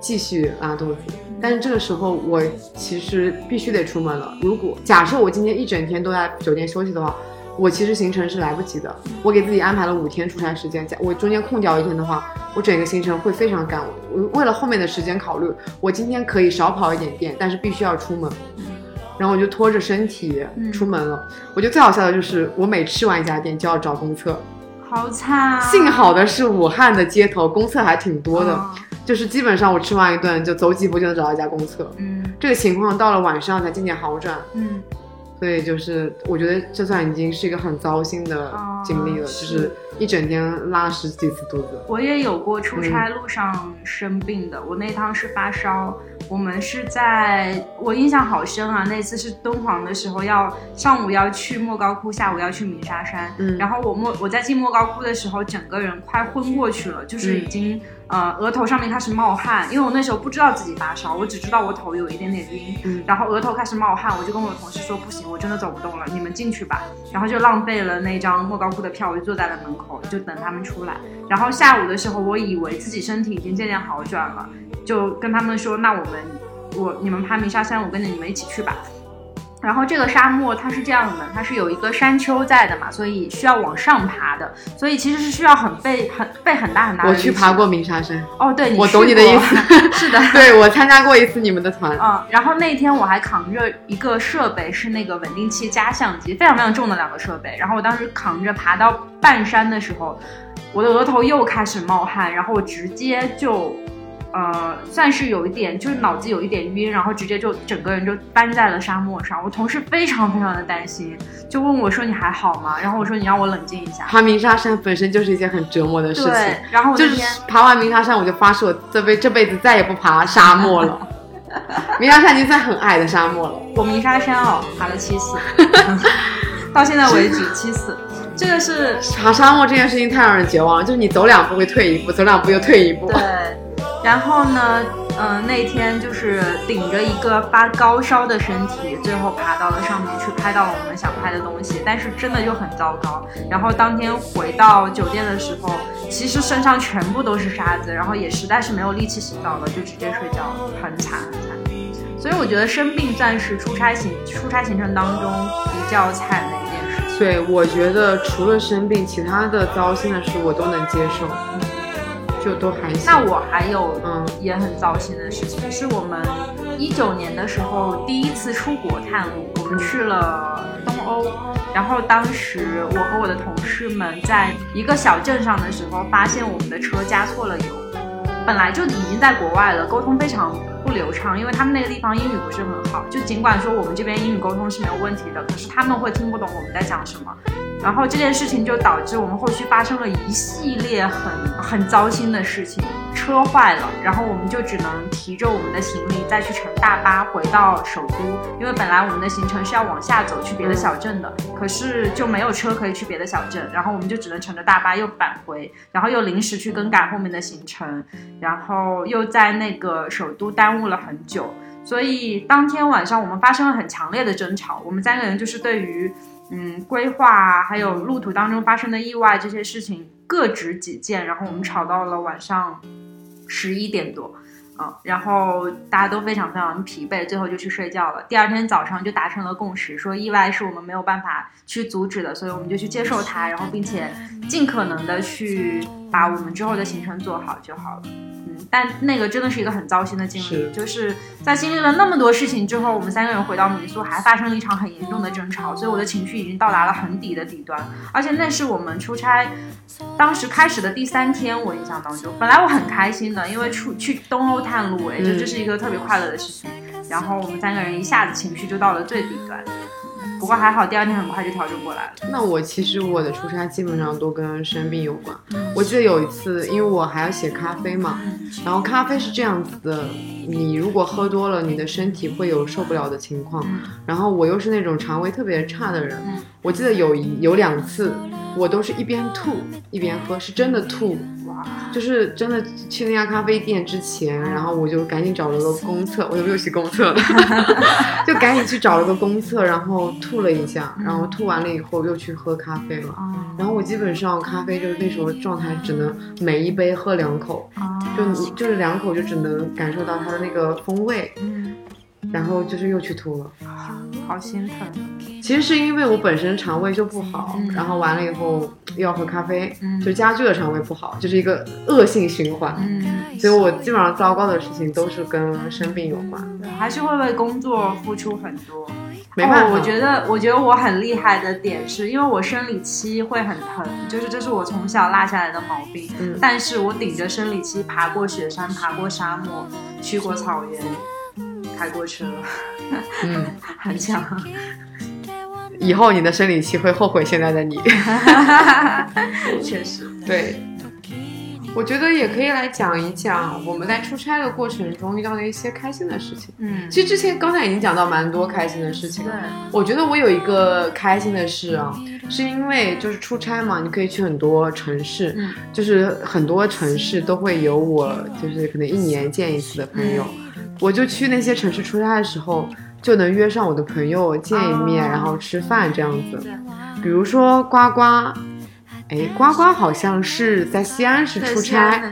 继续拉肚子。但是这个时候我其实必须得出门了。如果假设我今天一整天都在酒店休息的话，我其实行程是来不及的。我给自己安排了五天出差时间，我中间空掉一天的话，我整个行程会非常赶。我为了后面的时间考虑，我今天可以少跑一点店，但是必须要出门。然后我就拖着身体嗯出门了。我觉得最好笑的就是，我每吃完一家店就要找公厕。好惨啊！幸好的是，武汉的街头公厕还挺多的，啊就是基本上我吃完一顿就走几步就能找到一家公厕。嗯这个情况到了晚上才渐渐好转，嗯所以就是我觉得这算已经是一个很糟心的经历了，哦就是一整天拉十几次肚子。我也有过出差路上生病的，我那趟是发烧，我们是在我印象好深啊，那次是敦煌的时候要上午要去莫高窟，下午要去鸣沙山，嗯然后我莫我在进莫高窟的时候，整个人快昏过去了，就是已经、呃额头上面开始冒汗，因为我那时候不知道自己发烧，我只知道我头有一点点晕，嗯然后额头开始冒汗，我就跟我同事说不行，我真的走不动了，你们进去吧。然后就浪费了那张莫高窟的票，我就坐在了门口，就等他们出来。然后下午的时候，我以为自己身体已经渐渐好转了，就跟他们说，那我们我你们爬鸣沙山，我跟着你们一起去吧。然后这个沙漠它是这样的，它是有一个山丘在的嘛，所以需要往上爬的，所以其实是需要很费很费很大很大的我去爬过鸣沙山，哦，对，我懂你的意思。是的，对我参加过一次你们的团，嗯，然后那天我还扛着一个设备，是那个稳定器加相机，非常非常重的两个设备。然后我当时扛着爬到半山的时候，我的额头又开始冒汗，然后我直接就，呃，算是有一点，就是脑子有一点晕，然后直接就整个人就搬在了沙漠上。我同事非常非常的担心，就问我说你还好吗？然后我说你让我冷静一下。爬鸣沙山本身就是一件很折磨的事情。对，然后我就是爬完鸣沙山，我就发誓我这辈这辈子再也不爬沙漠了。鸣沙山已经算很矮的沙漠了。我鸣沙山哦，爬了七次，到现在为止七次。这个是爬沙漠这件事情太让人绝望了，就是你走两步会退一步，走两步又退一步。对，然后呢，嗯、那天就是顶着一个发高烧的身体，最后爬到了上面去，拍到了我们想拍的东西，但是真的就很糟糕。然后当天回到酒店的时候，其实身上全部都是沙子，然后也实在是没有力气洗澡了，就直接睡觉，很惨很惨。所以我觉得生病算是出差行出差行程当中比较惨的一件事情。对，我觉得除了生病，其他的糟心的事我都能接受，就都还行。那我还有嗯也很糟心的事情，是我们一九年的时候第一次出国探路，我们去了东欧。然后当时我和我的同事们在一个小镇上的时候，发现我们的车加错了油。本来就已经在国外了，沟通非常不流畅，因为他们那个地方英语不是很好。就尽管说我们这边英语沟通是没有问题的，可是他们会听不懂我们在讲什么。然后这件事情就导致我们后续发生了一系列很很糟心的事情，车坏了，然后我们就只能提着我们的行李再去乘大巴回到首都，因为本来我们的行程是要往下走去别的小镇的，可是就没有车可以去别的小镇，然后我们就只能乘着大巴又返回，然后又临时去更改后面的行程，然后又在那个首都耽误了很久，所以当天晚上我们发生了很强烈的争吵，我们三个人就是对于。嗯，规划还有路途当中发生的意外这些事情各执己见，然后我们吵到了晚上十一点多，啊，然后大家都非常非常疲惫，最后就去睡觉了。第二天早上就达成了共识，说意外是我们没有办法去阻止的，所以我们就去接受它，然后并且尽可能的去把我们之后的行程做好就好了。但那个真的是一个很糟心的经历，就是在经历了那么多事情之后，我们三个人回到民宿，还发生了一场很严重的争吵，所以我的情绪已经到达了很底的底端。而且那是我们出差当时开始的第三天，我印象当中，本来我很开心的，因为出去东欧探路，哎，就这是一个特别快乐的事情。然后我们三个人一下子情绪就到了最低端。不过还好，第二天很快就调整过来了。那我其实我的出差基本上都跟生病有关。我记得有一次，因为我还要写咖啡嘛，然后咖啡是这样子的，你如果喝多了，你的身体会有受不了的情况。然后我又是那种肠胃特别差的人，我记得有一有两次，我都是一边吐一边喝，是真的吐。就是真的去那家咖啡店之前，然后我就赶紧找了个公厕，我又又去公厕了，就赶紧去找了个公厕，然后吐了一下，然后吐完了以后又去喝咖啡了，然后我基本上咖啡就是那时候状态只能每一杯喝两口，就就是两口就只能感受到它的那个风味。然后就是又去吐了，好心疼。其实是因为我本身肠胃就不好，然后完了以后又要喝咖啡，就加剧了肠胃不好，就是一个恶性循环。嗯，所以我基本上糟糕的事情都是跟生病有关。还是会为工作付出很多。没办法，我觉得我觉得我很厉害的点是因为我生理期会很疼，就是这是我从小落下来的毛病。嗯，但是我顶着生理期爬过雪山，爬过沙漠，去过草原。开过车，嗯，很强。以后你的生理期会后悔现在的你。确实，对。我觉得也可以来讲一讲我们在出差的过程中遇到的一些开心的事情。嗯，其实之前刚才已经讲到蛮多开心的事情。对，我觉得我有一个开心的事啊，是因为就是出差嘛，你可以去很多城市，就是很多城市都会有我，就是可能一年见一次的朋友。我就去那些城市出差的时候，就能约上我的朋友见一面，然后吃饭这样子。比如说呱呱，哎，呱呱好像是在西安是出差，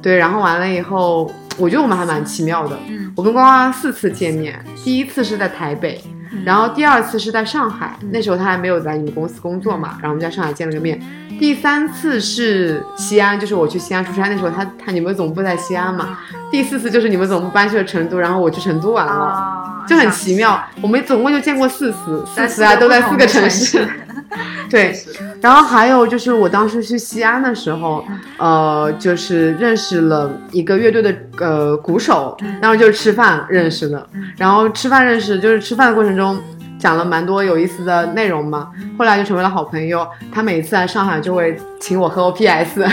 对，然后完了以后，我觉得我们还蛮奇妙的。我跟呱呱四次见面，第一次是在台北，然后第二次是在上海，那时候他还没有在你们公司工作嘛，然后我们在上海见了个面。第三次是西安，就是我去西安出差，那时候他他你们总部在西安嘛。第四次就是你们总部搬去了成都，然后我去成都玩了，就很奇妙。我们总共就见过四次，四次啊都在四个城市。对，然后还有就是我当时去西安的时候，呃，就是认识了一个乐队的呃鼓手，然后就是吃饭认识的，然后吃饭认识，就是吃饭的过程中。讲了蛮多有意思的内容嘛，后来就成为了好朋友。他每次来上海就会请我喝 O P S，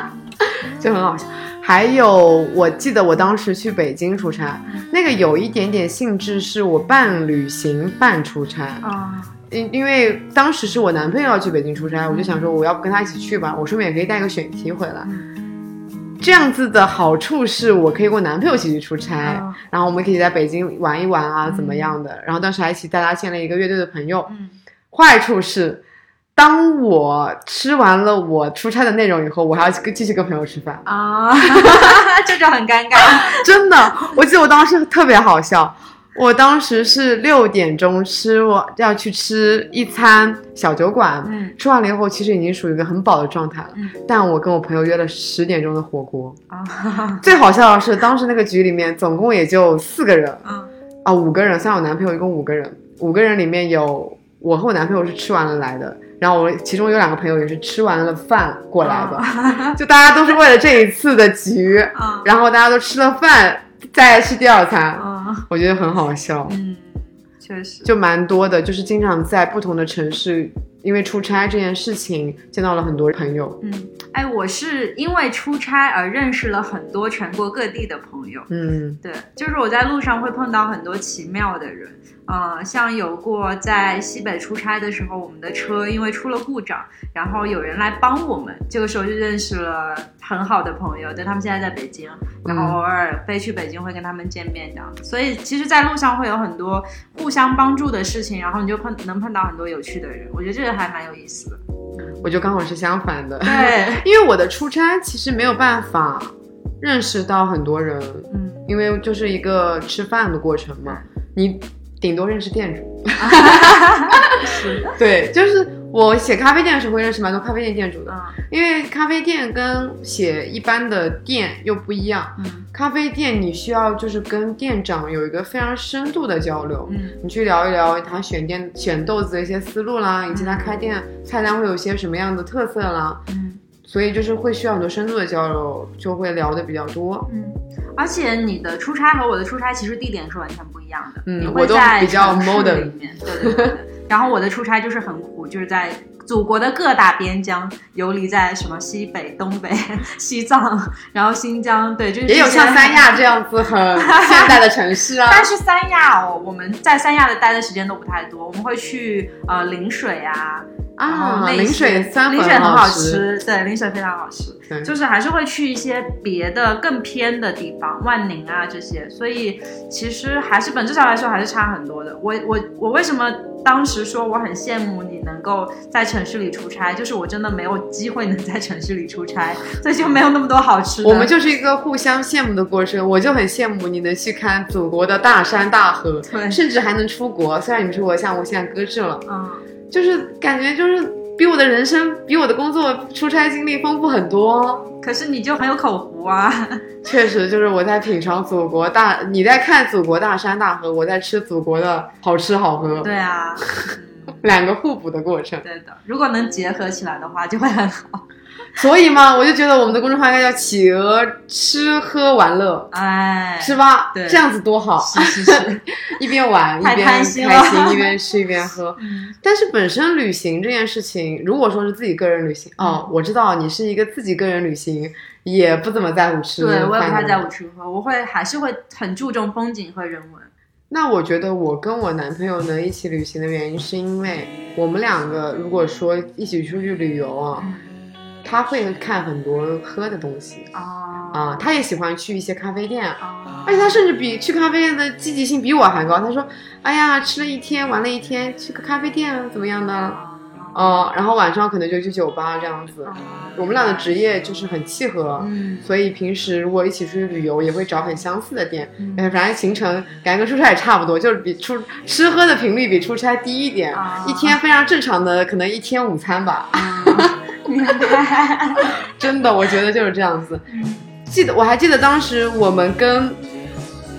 就很好笑。还有，我记得我当时去北京出差，那个有一点点性质是我半旅行半出差啊。因因为当时是我男朋友要去北京出差，我就想说我要不跟他一起去吧，我顺便也可以带个选题回来。这样子的好处是我可以跟我男朋友一起去出差，然后我们可以在北京玩一玩啊，怎么样的？然后当时还一起带他见了一个乐队的朋友。坏处是，当我吃完了我出差的内容以后，我还要跟继续跟朋友吃饭啊，这就很尴尬。真的，我记得我当时特别好笑。我当时是六点钟吃，我要去吃一餐小酒馆。嗯，吃完了以后，其实已经属于一个很饱的状态了。嗯，但我跟我朋友约了十点钟的火锅。啊，最好笑的是，当时那个局里面总共也就四个人。啊，五个人，算我男朋友一共五个人。五个人里面有我和我男朋友是吃完了来的，然后我其中有两个朋友也是吃完了饭过来的。就大家都是为了这一次的局，然后大家都吃了饭。再吃第二餐，我觉得很好笑。嗯，确实，就蛮多的，就是经常在不同的城市因为出差这件事情见到了很多朋友。嗯，哎，我是因为出差而认识了很多全国各地的朋友。嗯，对，就是我在路上会碰到很多奇妙的人。呃，像有过在西北出差的时候，我们的车因为出了故障，然后有人来帮我们，这个时候就认识了很好的朋友。对他们现在在北京，然后偶尔飞去北京会跟他们见面这样。所以其实，在路上会有很多互相帮助的事情，然后你就碰能碰到很多有趣的人。我觉得这个还蛮有意思的。我就刚好是相反的，对，因为我的出差其实没有办法认识到很多人，嗯，因为就是一个吃饭的过程嘛，你。顶多认识店主，是，对，就是我写咖啡店的时候会认识蛮多咖啡店店主的，因为咖啡店跟写一般的店又不一样，嗯，咖啡店你需要就是跟店长有一个非常深度的交流，嗯，你去聊一聊他选店选豆子的一些思路啦，以及他开店菜单会有些什么样的特色啦，嗯，所以就是会需要很多深度的交流，就会聊的比较多，嗯，而且你的出差和我的出差其实地点是完全不。一样的，嗯，我都比较 modern 里面，对对对。然后我的出差就是很苦，就是在祖国的各大边疆游离在什么西北、东北、西藏，然后新疆，对，就是也有像三亚这样子很 现代的城市啊。但是三亚哦，我们在三亚的待的时间都不太多，我们会去呃陵水啊。啊，陵水三陵水很好吃，对，陵水非常好吃，就是还是会去一些别的更偏的地方，万宁啊这些，所以其实还是本质上来说还是差很多的。我我我为什么当时说我很羡慕你能够在城市里出差，就是我真的没有机会能在城市里出差，所以就没有那么多好吃的。我们就是一个互相羡慕的过程，我就很羡慕你能去看祖国的大山大河，对，甚至还能出国。虽然你们出国像我现在搁置了，嗯。就是感觉就是比我的人生比我的工作出差经历丰富很多，可是你就很有口福啊。确实，就是我在品尝祖国大，你在看祖国大山大河，我在吃祖国的好吃好喝。对啊，两个互补的过程。对的，如果能结合起来的话，就会很好。所以嘛，我就觉得我们的公众号应该叫“企鹅吃喝玩乐”，哎，是吧？对，这样子多好。是是是，一边玩一边开心，一边吃一边喝。但是本身旅行这件事情，如果说是自己个人旅行，哦，我知道你是一个自己个人旅行，也不怎么在乎吃。对，我也不太在乎吃喝，我会还是会很注重风景和人文。那我觉得我跟我男朋友能一起旅行的原因，是因为我们两个如果说一起出去旅游啊。他会看很多喝的东西。啊。啊，他也喜欢去一些咖啡店，而且他甚至比去咖啡店的积极性比我还高。他说：“哎呀，吃了一天，玩了一天，去个咖啡店怎么样的？哦，然后晚上可能就去酒吧这样子。我们俩的职业就是很契合，所以平时如果一起出去旅游，也会找很相似的店。哎，反正行程感觉跟出差也差不多，就是比出吃喝的频率比出差低一点，一天非常正常的，可能一天午餐吧。” 真的，我觉得就是这样子。记得我还记得当时我们跟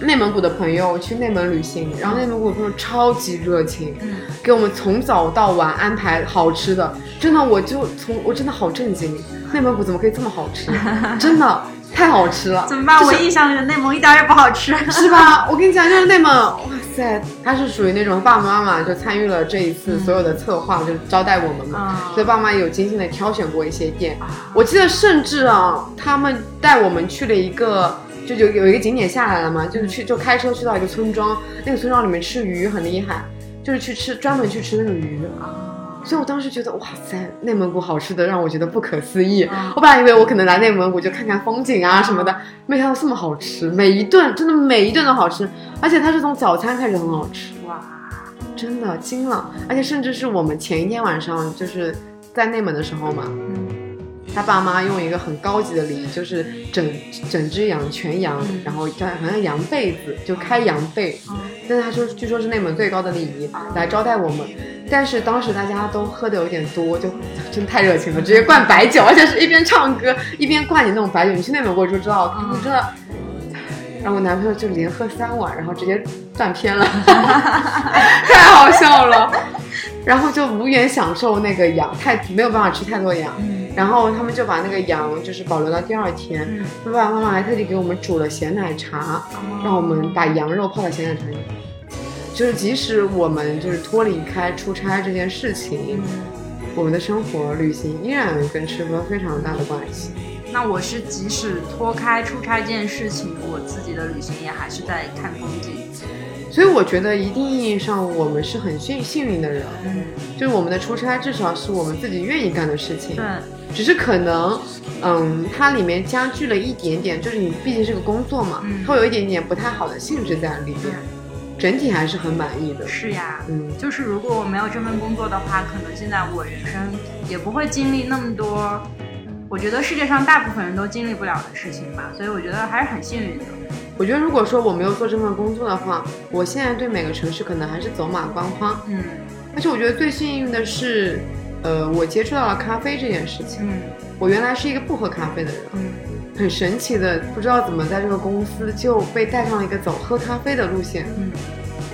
内蒙古的朋友去内蒙旅行，然后内蒙古朋友超级热情，给我们从早到晚安排好吃的。真的，我就从我真的好震惊，内蒙古怎么可以这么好吃？真的。太好吃了，怎么办？我印象里的内蒙一点也不好吃，是吧？我跟你讲，就是内蒙，哇塞，他是属于那种爸爸妈妈就参与了这一次所有的策划，就招待我们嘛，所以爸妈有精心的挑选过一些店。我记得甚至啊，他们带我们去了一个，就有有一个景点下来了嘛，就是去就开车去到一个村庄，那个村庄里面吃鱼很厉害，就是去吃专门去吃那种鱼啊。所以我当时觉得，哇塞，内蒙古好吃的让我觉得不可思议。我本来以为我可能来内蒙古就看看风景啊什么的，没想到这么好吃，每一顿真的每一顿都好吃，而且它是从早餐开始很好吃，哇，真的惊了。而且甚至是我们前一天晚上就是在内蒙的时候嘛，他爸妈用一个很高级的礼仪，就是整整只羊全羊，然后叫好像羊被子，就开羊被，但是他说据说是内蒙最高的礼仪来招待我们。但是当时大家都喝的有点多，就真太热情了，直接灌白酒，而且是一边唱歌一边灌你那种白酒。你去内蒙过就知道，真的。然后我男朋友就连喝三碗，然后直接断片了，太好笑了。然后就无缘享受那个羊，太没有办法吃太多羊。然后他们就把那个羊就是保留到第二天。爸爸妈妈还特地给我们煮了咸奶茶，让我们把羊肉泡在咸奶茶里。就是即使我们就是脱离开出差这件事情，我们的生活旅行依然跟吃喝非常大的关系。那我是即使脱开出差这件事情，我自己的旅行也还是在看风景。所以我觉得一定意义上我们是很幸幸运的人，嗯，就是我们的出差至少是我们自己愿意干的事情。对，只是可能，嗯，它里面加剧了一点点，就是你毕竟是个工作嘛，嗯它会有一点点不太好的性质在里面。整体还是很满意的。是呀，嗯，就是如果我没有这份工作的话，可能现在我人生也不会经历那么多，我觉得世界上大部分人都经历不了的事情吧，所以我觉得还是很幸运的。我觉得如果说我没有做这份工作的话，我现在对每个城市可能还是走马观花。嗯而且我觉得最幸运的是，呃，我接触到了咖啡这件事情。嗯我原来是一个不喝咖啡的人，嗯很神奇的，不知道怎么在这个公司就被带上了一个走喝咖啡的路线。嗯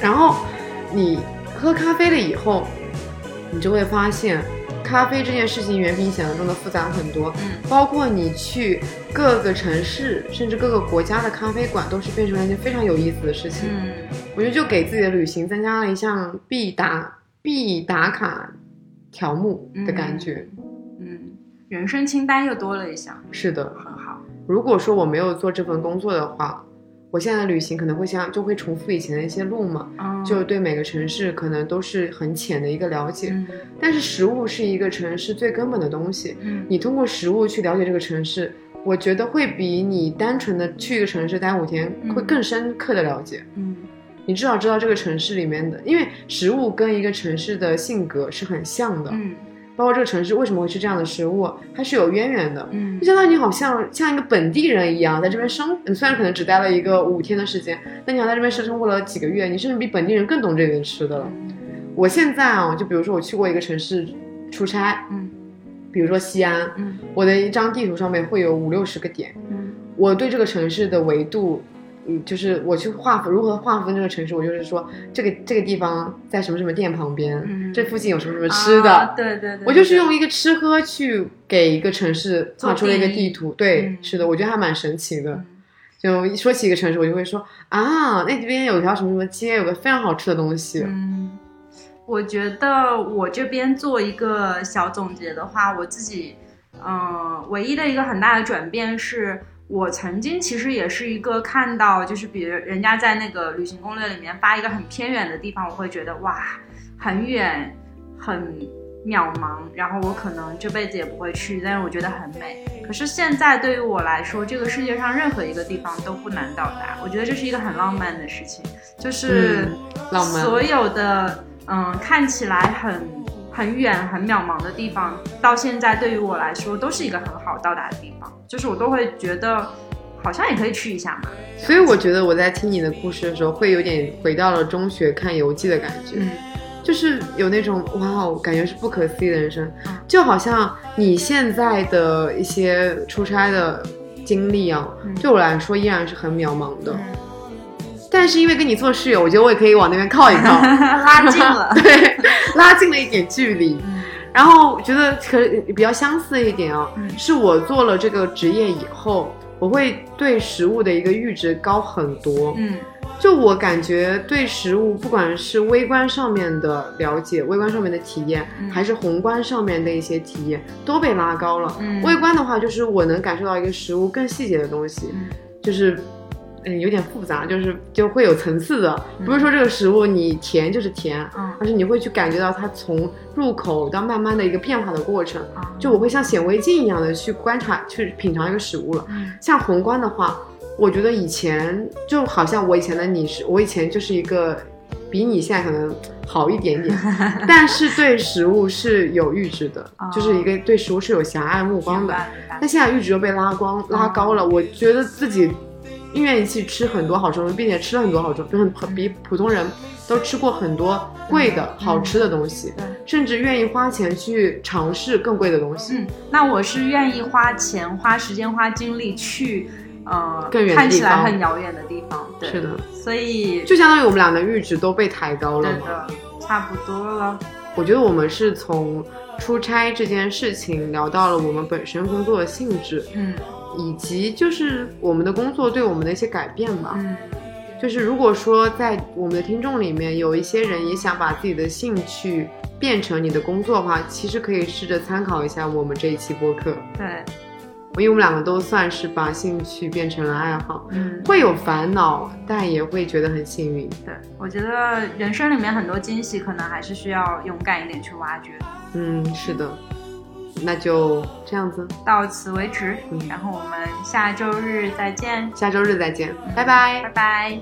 然后你喝咖啡了以后，你就会发现，咖啡这件事情远比你想象中的复杂很多。嗯包括你去各个城市，甚至各个国家的咖啡馆，都是变成了一件非常有意思的事情。嗯我觉得就给自己的旅行增加了一项必打必打卡条目的感觉。嗯，人生清单又多了一项，是的，很好。如果说我没有做这份工作的话，我现在的旅行可能会像就会重复以前的一些路嘛，嗯，就对每个城市可能都是很浅的一个了解。嗯但是食物是一个城市最根本的东西，嗯你通过食物去了解这个城市，我觉得会比你单纯的去一个城市待五天嗯会更深刻的了解。嗯你至少知道这个城市里面的，因为食物跟一个城市的性格是很像的，嗯包括这个城市为什么会吃这样的食物，它是有渊源的。嗯就相当于你好像像一个本地人一样，在这边生，你虽然可能只待了一个五天的时间，但你好像在这边生活了几个月，你甚至比本地人更懂这边吃的了。我现在啊，就比如说我去过一个城市出差，嗯比如说西安，嗯我的一张地图上面会有五六十个点，嗯我对这个城市的维度，嗯，就是我去划分如何划分这个城市，我就是说这个这个地方在什么什么店旁边，嗯这附近有什么什么吃的，啊对对对，我就是用一个吃喝去给一个城市画出了一个地图。对，嗯是的，我觉得还蛮神奇的。嗯就一说起一个城市，我就会说啊，那边有一条什么什么街，有个非常好吃的东西。嗯，我觉得我这边做一个小总结的话，我自己，嗯、唯一的一个很大的转变是。我曾经其实也是一个看到，就是比如人家在那个旅行攻略里面发一个很偏远的地方，我会觉得哇，很远，很渺茫，然后我可能这辈子也不会去，但是我觉得很美。可是现在对于我来说，这个世界上任何一个地方都不难到达，我觉得这是一个很浪漫的事情，就是、所有的嗯看起来很很远很渺茫的地方，到现在对于我来说都是一个很好到达的地方，就是我都会觉得好像也可以去一下嘛。所以我觉得我在听你的故事的时候，会有点回到了中学看游记的感觉。嗯就是有那种哇哦，感觉是不可思议的人生嗯，就好像你现在的一些出差的经历啊，嗯对我来说依然是很渺茫的。嗯但是因为跟你做室友，我觉得我也可以往那边靠一靠，拉近了。对，拉近了一点距离。嗯然后觉得可比较相似的一点啊，嗯是我做了这个职业以后，我会对食物的一个阈值高很多。嗯就我感觉对食物，不管是微观上面的了解、微观上面的体验，嗯还是宏观上面的一些体验，都被拉高了。嗯微观的话，就是我能感受到一个食物更细节的东西，嗯就是。嗯，有点复杂，就是就会有层次的，不是说这个食物你甜就是甜，嗯而是你会去感觉到它从入口到慢慢的一个变化的过程。啊就我会像显微镜一样的去观察、去品尝一个食物了。嗯像宏观的话，我觉得以前就好像我以前的你是，我以前就是一个比你现在可能好一点点，但是对食物是有阈值的，哦就是一个对食物是有狭隘目光的。但现在阈值又被拉光拉高了，我觉得自己愿意去吃很多好吃的东西，并且吃了很多好吃，就很很比普通人都吃过很多贵的、好吃的东西，对。甚至愿意花钱去尝试更贵的东西。嗯，那我是愿意花钱、花时间、花精力去，呃，更看起来很遥远的地方。对，是的，所以就相当于我们俩的阈值都被抬高了嘛。差不多了。我觉得我们是从出差这件事情聊到了我们本身工作的性质，嗯以及就是我们的工作对我们的一些改变吧。嗯就是如果说在我们的听众里面有一些人也想把自己的兴趣变成你的工作的话，其实可以试着参考一下我们这一期播客。对，因为我们两个都算是把兴趣变成了爱好，嗯，会有烦恼，但也会觉得很幸运。对，我觉得人生里面很多惊喜，可能还是需要勇敢一点去挖掘。嗯，是的，那就这样子，到此为止。然后我们下周日再见。下周日再见，拜拜，拜拜。